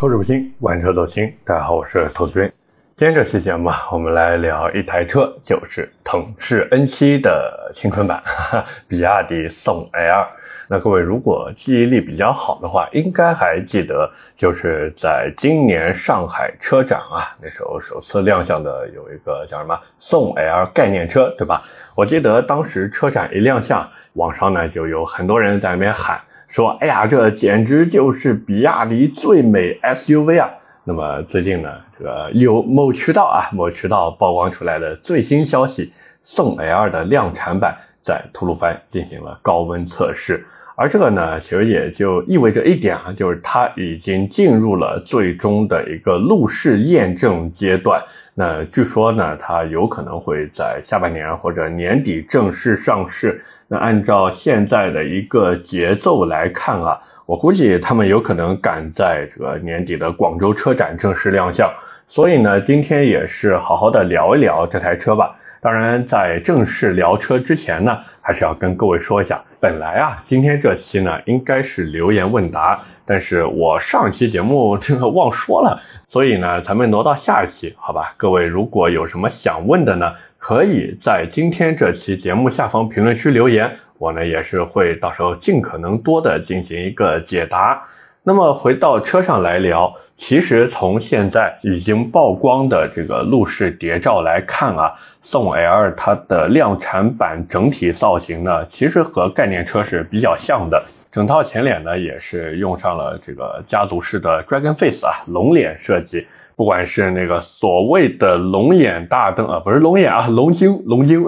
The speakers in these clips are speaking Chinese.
口齿不清，玩车走心。大家好，我是投资君。今天这期节目啊，我们来聊一台车，就是腾势 N7 的青春版，哈哈，比亚迪宋 L。那各位如果记忆力比较好的话，应该还记得，就是在今年上海车展啊，那时候首次亮相的有一个叫什么宋 L 概念车，对吧？我记得当时车展一亮相，网上呢就有很多人在那边喊。说，哎呀，这简直就是比亚迪最美 SUV 啊！那么最近呢，这个有某渠道啊，某渠道曝光出来的最新消息，宋 L 的量产版在吐鲁番进行了高温测试，而这个呢，其实也就意味着一点啊，就是它已经进入了最终的一个路试验证阶段。那据说呢，它有可能会在下半年或者年底正式上市。那按照现在的一个节奏来看啊，我估计他们有可能赶在这个年底的广州车展正式亮相。所以呢，今天也是好好的聊一聊这台车吧。当然，在正式聊车之前呢，还是要跟各位说一下，本来啊，今天这期呢应该是留言问答，但是我上期节目这个忘说了，所以呢，咱们挪到下一期，好吧？各位如果有什么想问的呢？可以在今天这期节目下方评论区留言，我呢也是会到时候尽可能多的进行一个解答。那么回到车上来聊，其实从现在已经曝光的这个路试谍照来看啊，宋 L 它的量产版整体造型呢，其实和概念车是比较像的，整套前脸呢也是用上了这个家族式的 Dragon Face 啊龙脸设计。不管是那个所谓的龙眼大灯啊，不是龙眼啊，龙晶，龙晶，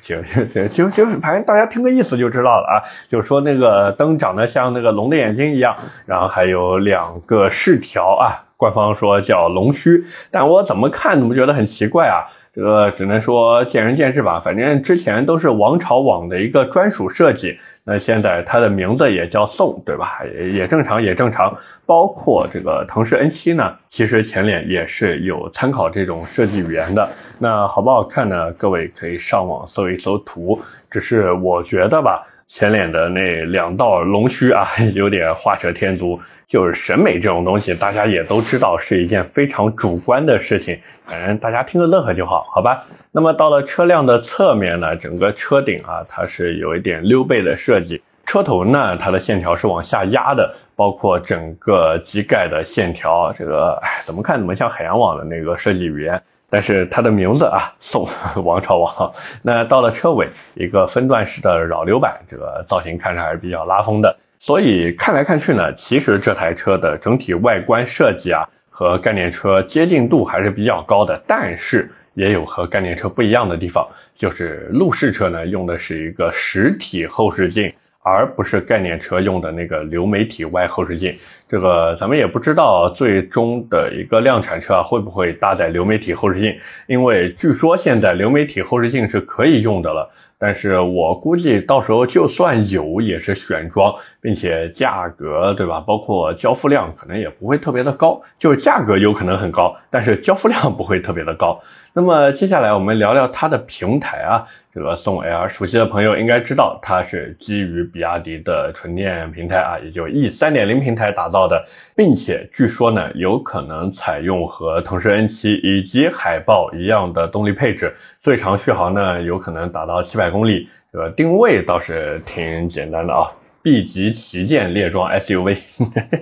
行行行，就就反正大家听个意思就知道了啊，就是说那个灯长得像那个龙的眼睛一样，然后还有两个饰条啊，官方说叫龙须，但我怎么看怎么觉得很奇怪啊，这个只能说见仁见智吧，反正之前都是王朝网的一个专属设计。那现在它的名字也叫宋，对吧？也也正常，也正常。包括这个腾势 N7 呢，其实前脸也是有参考这种设计语言的。那好不好看呢？各位可以上网搜一搜图。只是我觉得吧，前脸的那两道龙须啊，有点画蛇添足。就是审美这种东西，大家也都知道是一件非常主观的事情，反正大家听着乐呵就好，好吧？那么到了车辆的侧面呢，整个车顶啊，它是有一点溜背的设计，车头呢，它的线条是往下压的，包括整个机盖的线条，这个哎，怎么看怎么像海洋网的那个设计语言，但是它的名字啊，宋 王朝王。那到了车尾，一个分段式的扰流板，这个造型看着还是比较拉风的。所以看来看去呢，其实这台车的整体外观设计啊，和概念车接近度还是比较高的。但是也有和概念车不一样的地方，就是路试车呢用的是一个实体后视镜，而不是概念车用的那个流媒体外后视镜。这个咱们也不知道最终的一个量产车啊会不会搭载流媒体后视镜，因为据说现在流媒体后视镜是可以用的了。但是我估计到时候就算有，也是选装，并且价格，对吧？包括交付量可能也不会特别的高，就价格有可能很高，但是交付量不会特别的高。那么接下来我们聊聊它的平台啊。这个宋 L 熟悉的朋友应该知道，它是基于比亚迪的纯电平台啊，也就 E 三点零平台打造的，并且据说呢，有可能采用和腾势 N7 以及海豹一样的动力配置，最长续航呢有可能达到七百公里。这个定位倒是挺简单的啊，B 级旗舰列装 SUV，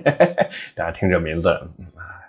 大家听这名字。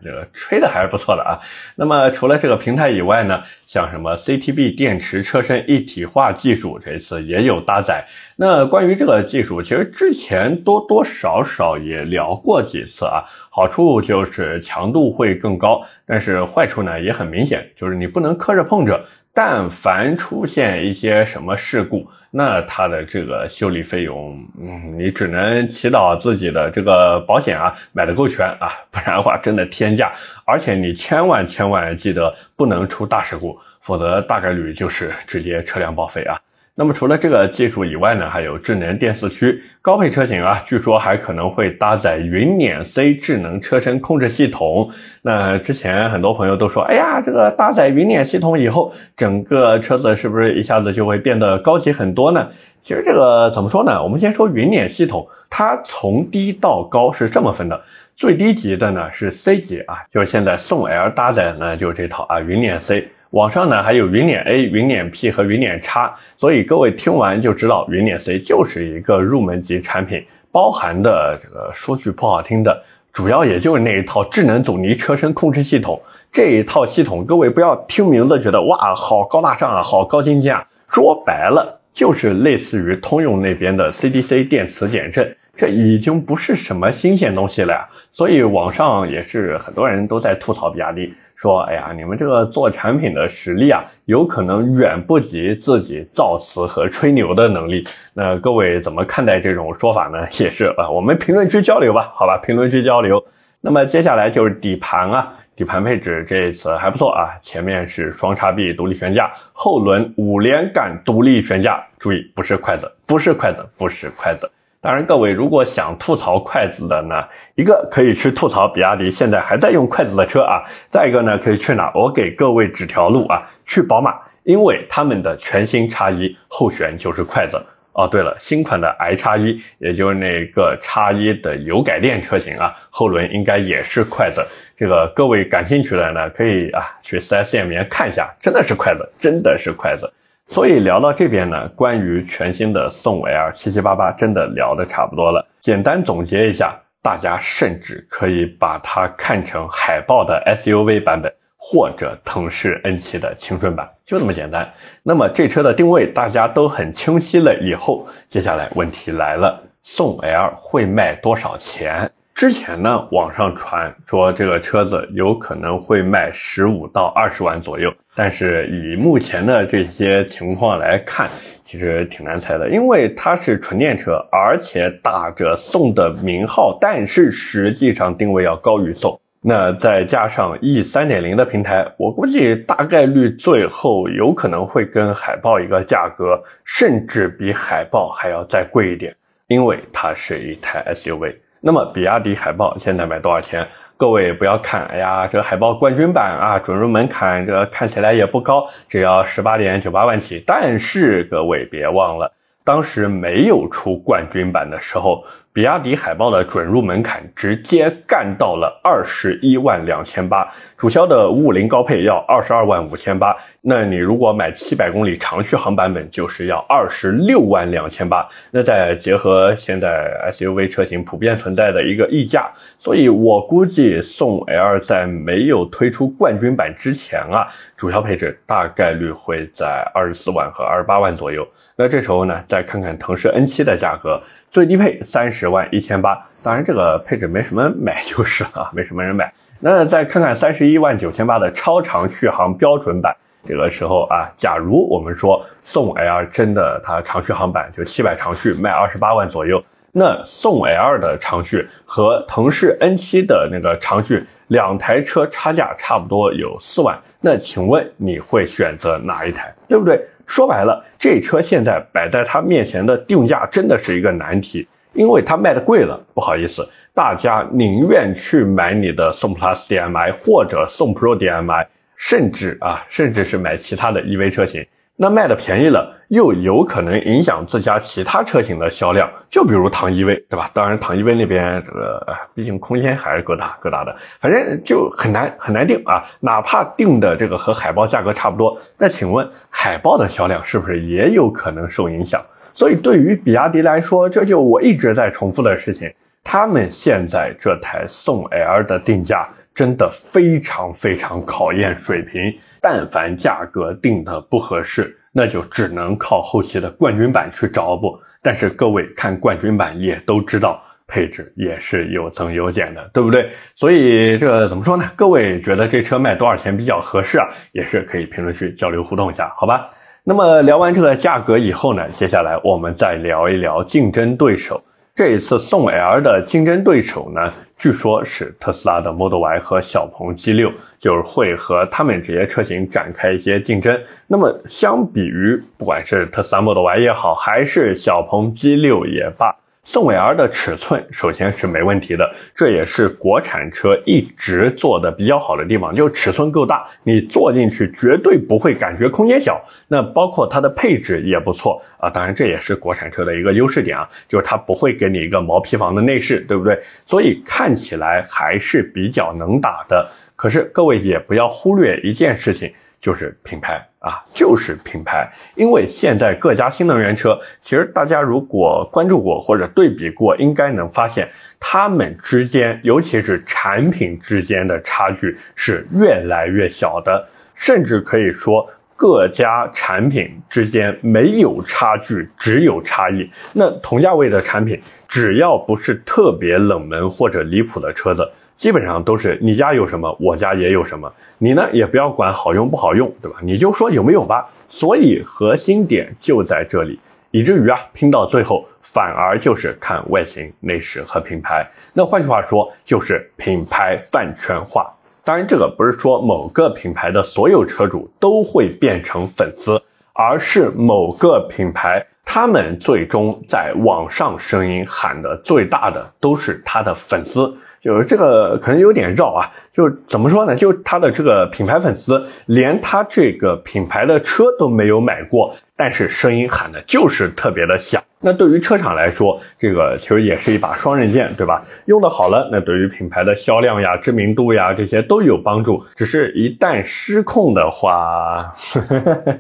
这个吹的还是不错的啊。那么除了这个平台以外呢，像什么 CTB 电池车身一体化技术，这次也有搭载。那关于这个技术，其实之前多多少少也聊过几次啊。好处就是强度会更高，但是坏处呢也很明显，就是你不能磕着碰着。但凡出现一些什么事故，那它的这个修理费用，嗯，你只能祈祷自己的这个保险啊买的够全啊，不然的话真的天价。而且你千万千万记得不能出大事故，否则大概率就是直接车辆报废啊。那么除了这个技术以外呢，还有智能电四驱高配车型啊，据说还可能会搭载云辇 C 智能车身控制系统。那之前很多朋友都说，哎呀，这个搭载云辇系统以后，整个车子是不是一下子就会变得高级很多呢？其实这个怎么说呢？我们先说云辇系统，它从低到高是这么分的。最低级的呢是 C 级啊，就是现在宋 L 搭载的呢就这套啊云辇 C，网上呢还有云辇 A、云辇 P 和云辇 X，所以各位听完就知道云辇 C 就是一个入门级产品，包含的这个说句不好听的，主要也就是那一套智能阻尼车身控制系统。这一套系统，各位不要听名字觉得哇好高大上啊，好高精尖啊，说白了就是类似于通用那边的 CDC 电磁减震。这已经不是什么新鲜东西了呀，所以网上也是很多人都在吐槽比亚迪，说：“哎呀，你们这个做产品的实力啊，有可能远不及自己造词和吹牛的能力。”那各位怎么看待这种说法呢？也是啊，我们评论区交流吧，好吧，评论区交流。那么接下来就是底盘啊，底盘配置这一次还不错啊，前面是双叉臂独立悬架，后轮五连杆独立悬架，注意不是筷子，不是筷子，不是筷子。当然，各位如果想吐槽筷子的呢，一个可以去吐槽比亚迪现在还在用筷子的车啊，再一个呢可以去哪？我给各位指条路啊，去宝马，因为他们的全新叉一后悬就是筷子。哦，对了，新款的 i 叉一，也就是那个叉一的油改电车型啊，后轮应该也是筷子。这个各位感兴趣的呢，可以啊去 4S 店里面看一下，真的是筷子，真的是筷子。所以聊到这边呢，关于全新的宋 L 七七八八，真的聊的差不多了。简单总结一下，大家甚至可以把它看成海豹的 SUV 版本，或者腾势 N7 的青春版，就这么简单。那么这车的定位大家都很清晰了以后，接下来问题来了，宋 L 会卖多少钱？之前呢，网上传说这个车子有可能会卖十五到二十万左右，但是以目前的这些情况来看，其实挺难猜的，因为它是纯电车，而且打着宋的名号，但是实际上定位要高于宋。那再加上 E 三点零的平台，我估计大概率最后有可能会跟海豹一个价格，甚至比海豹还要再贵一点，因为它是一台 SUV。那么，比亚迪海豹现在卖多少钱？各位不要看，哎呀，这海豹冠军版啊，准入门槛这看起来也不高，只要十八点九八万起。但是各位别忘了，当时没有出冠军版的时候。比亚迪海豹的准入门槛直接干到了二十一万两千八，主销的五五零高配要二十二万五千八，那你如果买七百公里长续航版本，就是要二十六万两千八。那再结合现在 SUV 车型普遍存在的一个溢价，所以我估计宋 L 在没有推出冠军版之前啊，主销配置大概率会在二十四万和二十八万左右。那这时候呢，再看看腾势 N7 的价格。最低配三十万一千八，当然这个配置没什么买 就是了，没什么人买。那再看看三十一万九千八的超长续航标准版，这个时候啊，假如我们说宋 L 真的它长续航版就七百长续卖二十八万左右，那宋 L 的长续和腾势 N7 的那个长续两台车差价差不多有四万，那请问你会选择哪一台，对不对？说白了，这车现在摆在他面前的定价真的是一个难题，因为它卖的贵了。不好意思，大家宁愿去买你的宋 Plus DM-i 或者宋 Pro DM-i，甚至啊，甚至是买其他的 EV 车型。那卖的便宜了，又有可能影响自家其他车型的销量，就比如唐 EV，对吧？当然，唐 EV 那边这个，毕竟空间还是够大够大的，反正就很难很难定啊。哪怕定的这个和海豹价格差不多，那请问海豹的销量是不是也有可能受影响？所以对于比亚迪来说，这就我一直在重复的事情，他们现在这台宋 L 的定价真的非常非常考验水平。但凡价格定的不合适，那就只能靠后期的冠军版去找补。但是各位看冠军版也都知道，配置也是有增有减的，对不对？所以这怎么说呢？各位觉得这车卖多少钱比较合适啊？也是可以评论区交流互动一下，好吧？那么聊完这个价格以后呢，接下来我们再聊一聊竞争对手。这一次宋 L 的竞争对手呢，据说是特斯拉的 Model Y 和小鹏 G6，就是会和他们这些车型展开一些竞争。那么相比于不管是特斯拉 Model Y 也好，还是小鹏 G6 也罢，宋 L 的尺寸首先是没问题的，这也是国产车一直做的比较好的地方，就尺寸够大，你坐进去绝对不会感觉空间小。那包括它的配置也不错啊，当然这也是国产车的一个优势点啊，就是它不会给你一个毛坯房的内饰，对不对？所以看起来还是比较能打的。可是各位也不要忽略一件事情。就是品牌啊，就是品牌。因为现在各家新能源车，其实大家如果关注过或者对比过，应该能发现，它们之间，尤其是产品之间的差距是越来越小的，甚至可以说各家产品之间没有差距，只有差异。那同价位的产品，只要不是特别冷门或者离谱的车子。基本上都是你家有什么，我家也有什么。你呢也不要管好用不好用，对吧？你就说有没有吧。所以核心点就在这里，以至于啊拼到最后反而就是看外形、内饰和品牌。那换句话说，就是品牌饭圈化。当然，这个不是说某个品牌的所有车主都会变成粉丝，而是某个品牌他们最终在网上声音喊的最大的都是他的粉丝。就是这个可能有点绕啊，就怎么说呢？就他的这个品牌粉丝，连他这个品牌的车都没有买过，但是声音喊的就是特别的响。那对于车厂来说，这个其实也是一把双刃剑，对吧？用的好了，那对于品牌的销量呀、知名度呀这些都有帮助。只是一旦失控的话，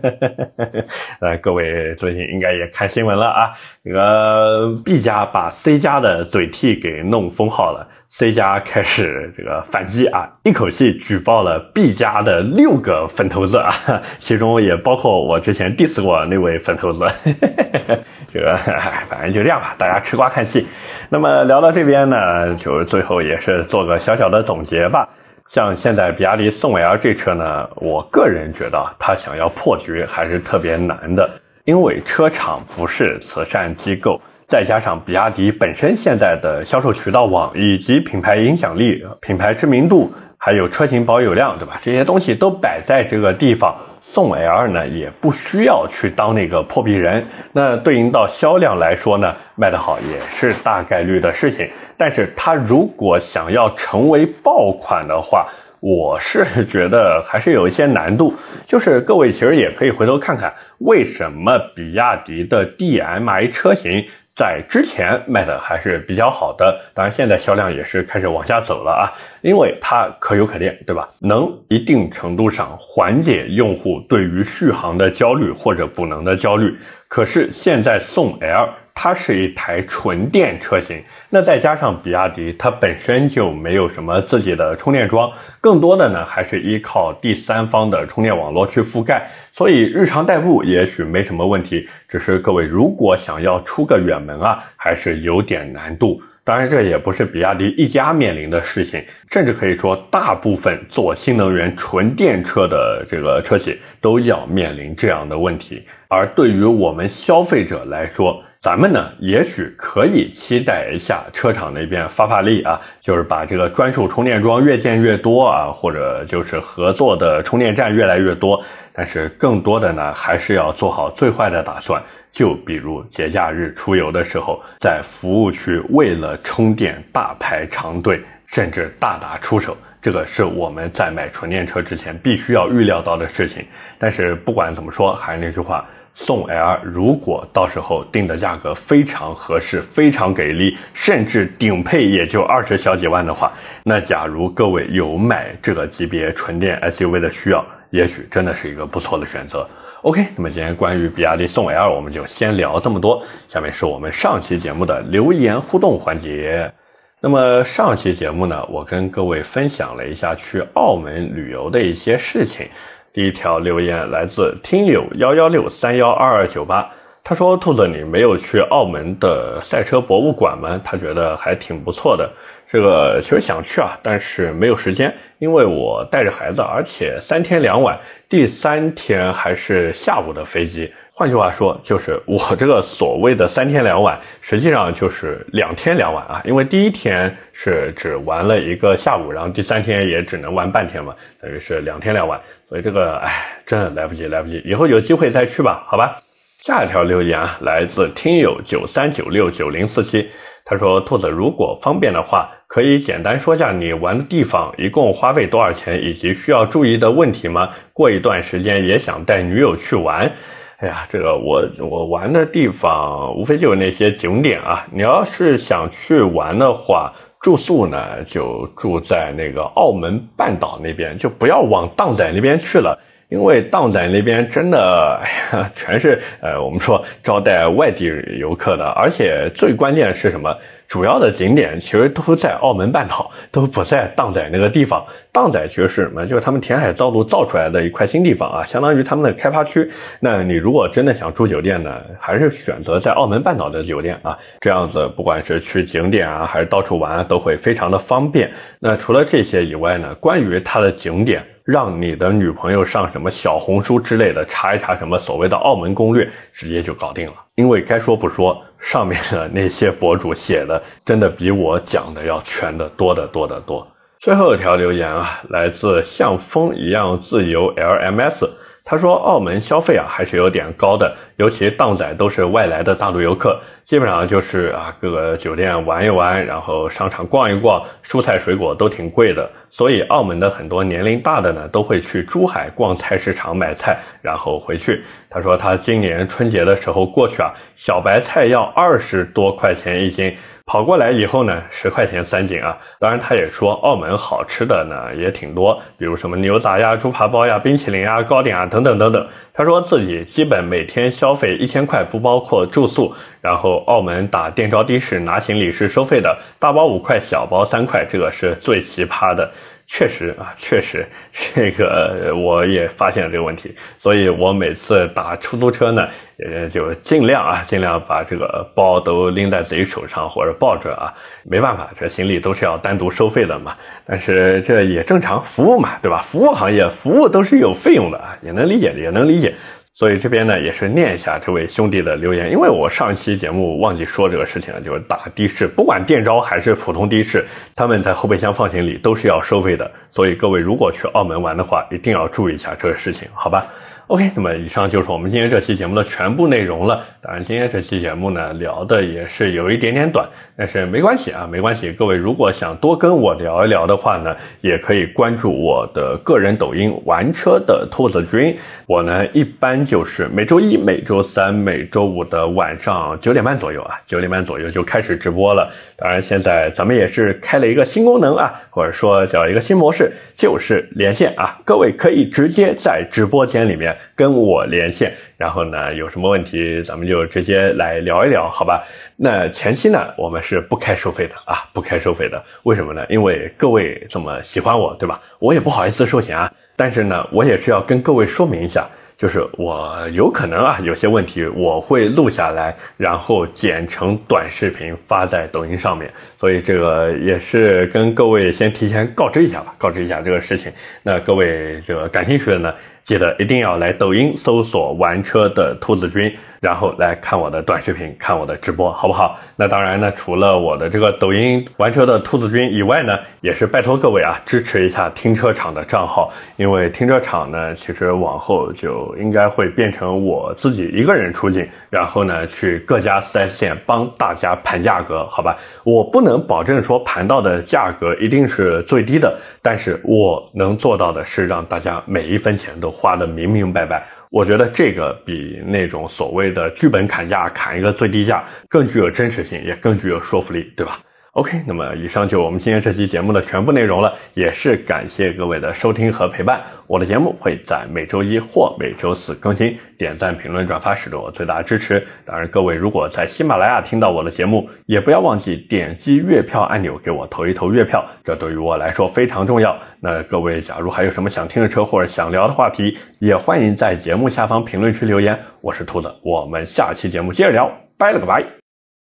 呃，各位最近应该也看新闻了啊，这个 B 家把 C 家的嘴替给弄封号了。C 家开始这个反击啊，一口气举报了 B 家的六个粉头子啊，其中也包括我之前 diss 过那位粉头子。这个 反正就这样吧，大家吃瓜看戏。那么聊到这边呢，就最后也是做个小小的总结吧。像现在比亚迪宋 L 这车呢，我个人觉得它想要破局还是特别难的，因为车厂不是慈善机构。再加上比亚迪本身现在的销售渠道网以及品牌影响力、品牌知名度，还有车型保有量，对吧？这些东西都摆在这个地方，宋 L 呢也不需要去当那个破壁人。那对应到销量来说呢，卖得好也是大概率的事情。但是它如果想要成为爆款的话，我是觉得还是有一些难度。就是各位其实也可以回头看看，为什么比亚迪的 DMI 车型。在之前卖的还是比较好的，当然现在销量也是开始往下走了啊，因为它可有可练，对吧？能一定程度上缓解用户对于续航的焦虑或者补能的焦虑。可是现在送 L。它是一台纯电车型，那再加上比亚迪，它本身就没有什么自己的充电桩，更多的呢还是依靠第三方的充电网络去覆盖，所以日常代步也许没什么问题。只是各位如果想要出个远门啊，还是有点难度。当然，这也不是比亚迪一家面临的事情，甚至可以说大部分做新能源纯电车的这个车企都要面临这样的问题。而对于我们消费者来说，咱们呢，也许可以期待一下车厂那边发发力啊，就是把这个专属充电桩越建越多啊，或者就是合作的充电站越来越多。但是更多的呢，还是要做好最坏的打算，就比如节假日出游的时候，在服务区为了充电大排长队，甚至大打出手，这个是我们在买纯电车之前必须要预料到的事情。但是不管怎么说，还是那句话。宋 L 如果到时候定的价格非常合适、非常给力，甚至顶配也就二十小几万的话，那假如各位有买这个级别纯电 SUV 的需要，也许真的是一个不错的选择。OK，那么今天关于比亚迪宋 L 我们就先聊这么多，下面是我们上期节目的留言互动环节。那么上期节目呢，我跟各位分享了一下去澳门旅游的一些事情。第一条留言来自听友幺幺六三幺二二九八，他说：“兔子，你没有去澳门的赛车博物馆吗？他觉得还挺不错的。这个其实想去啊，但是没有时间，因为我带着孩子，而且三天两晚，第三天还是下午的飞机。换句话说，就是我这个所谓的三天两晚，实际上就是两天两晚啊，因为第一天是只玩了一个下午，然后第三天也只能玩半天嘛，等于是两天两晚。”所以这个，哎，真的来不及，来不及，以后有机会再去吧，好吧。下一条留言啊，来自听友九三九六九零四七，他说：“兔子，如果方便的话，可以简单说下你玩的地方一共花费多少钱，以及需要注意的问题吗？过一段时间也想带女友去玩。”哎呀，这个我我玩的地方无非就是那些景点啊。你要是想去玩的话，住宿呢就住在那个澳门半岛那边，就不要往荡仔那边去了。因为荡仔那边真的，哎呀，全是呃，我们说招待外地游客的，而且最关键是什么？主要的景点其实都在澳门半岛，都不在荡仔那个地方。荡仔其实是什么？就是他们填海造陆造出来的一块新地方啊，相当于他们的开发区。那你如果真的想住酒店呢，还是选择在澳门半岛的酒店啊，这样子不管是去景点啊，还是到处玩，都会非常的方便。那除了这些以外呢，关于它的景点。让你的女朋友上什么小红书之类的查一查什么所谓的澳门攻略，直接就搞定了。因为该说不说，上面的那些博主写的真的比我讲的要全的多的多的多。最后一条留言啊，来自像风一样自由 LMS。他说：“澳门消费啊，还是有点高的，尤其荡仔都是外来的大陆游客，基本上就是啊，各个酒店玩一玩，然后商场逛一逛，蔬菜水果都挺贵的。所以澳门的很多年龄大的呢，都会去珠海逛菜市场买菜，然后回去。他说他今年春节的时候过去啊，小白菜要二十多块钱一斤。”跑过来以后呢，十块钱三斤啊。当然，他也说澳门好吃的呢也挺多，比如什么牛杂呀、猪扒包呀、冰淇淋啊、糕点啊等等等等。他说自己基本每天消费一千块，不包括住宿。然后澳门打电招的士拿行李是收费的，大包五块，小包三块，这个是最奇葩的。确实啊，确实，这个我也发现了这个问题，所以我每次打出租车呢，呃，就尽量啊，尽量把这个包都拎在自己手上或者抱着啊，没办法，这行李都是要单独收费的嘛。但是这也正常，服务嘛，对吧？服务行业，服务都是有费用的啊，也能理解，也能理解。所以这边呢，也是念一下这位兄弟的留言，因为我上期节目忘记说这个事情了，就是打的士，不管电招还是普通的士，他们在后备箱放行李都是要收费的。所以各位如果去澳门玩的话，一定要注意一下这个事情，好吧？OK，那么以上就是我们今天这期节目的全部内容了。当然，今天这期节目呢聊的也是有一点点短，但是没关系啊，没关系。各位如果想多跟我聊一聊的话呢，也可以关注我的个人抖音“玩车的兔子君”。我呢一般就是每周一、每周三、每周五的晚上九点半左右啊，九点半左右就开始直播了。当然，现在咱们也是开了一个新功能啊，或者说叫一个新模式，就是连线啊，各位可以直接在直播间里面。跟我连线，然后呢，有什么问题咱们就直接来聊一聊，好吧？那前期呢，我们是不开收费的啊，不开收费的。为什么呢？因为各位这么喜欢我，对吧？我也不好意思收钱啊。但是呢，我也是要跟各位说明一下，就是我有可能啊，有些问题我会录下来，然后剪成短视频发在抖音上面。所以这个也是跟各位先提前告知一下吧，告知一下这个事情。那各位这个感兴趣的呢？记得一定要来抖音搜索“玩车的兔子君”。然后来看我的短视频，看我的直播，好不好？那当然呢，除了我的这个抖音玩车的兔子君以外呢，也是拜托各位啊，支持一下停车场的账号，因为停车场呢，其实往后就应该会变成我自己一个人出镜，然后呢，去各家 4S 店帮大家盘价格，好吧？我不能保证说盘到的价格一定是最低的，但是我能做到的是让大家每一分钱都画的明明白白。我觉得这个比那种所谓的剧本砍价砍一个最低价更具有真实性，也更具有说服力，对吧？OK，那么以上就我们今天这期节目的全部内容了，也是感谢各位的收听和陪伴。我的节目会在每周一或每周四更新，点赞、评论、转发是对我最大的支持。当然，各位如果在喜马拉雅听到我的节目，也不要忘记点击月票按钮给我投一投月票，这对于我来说非常重要。那各位，假如还有什么想听的车或者想聊的话题，也欢迎在节目下方评论区留言。我是兔子，我们下期节目接着聊，拜了个拜。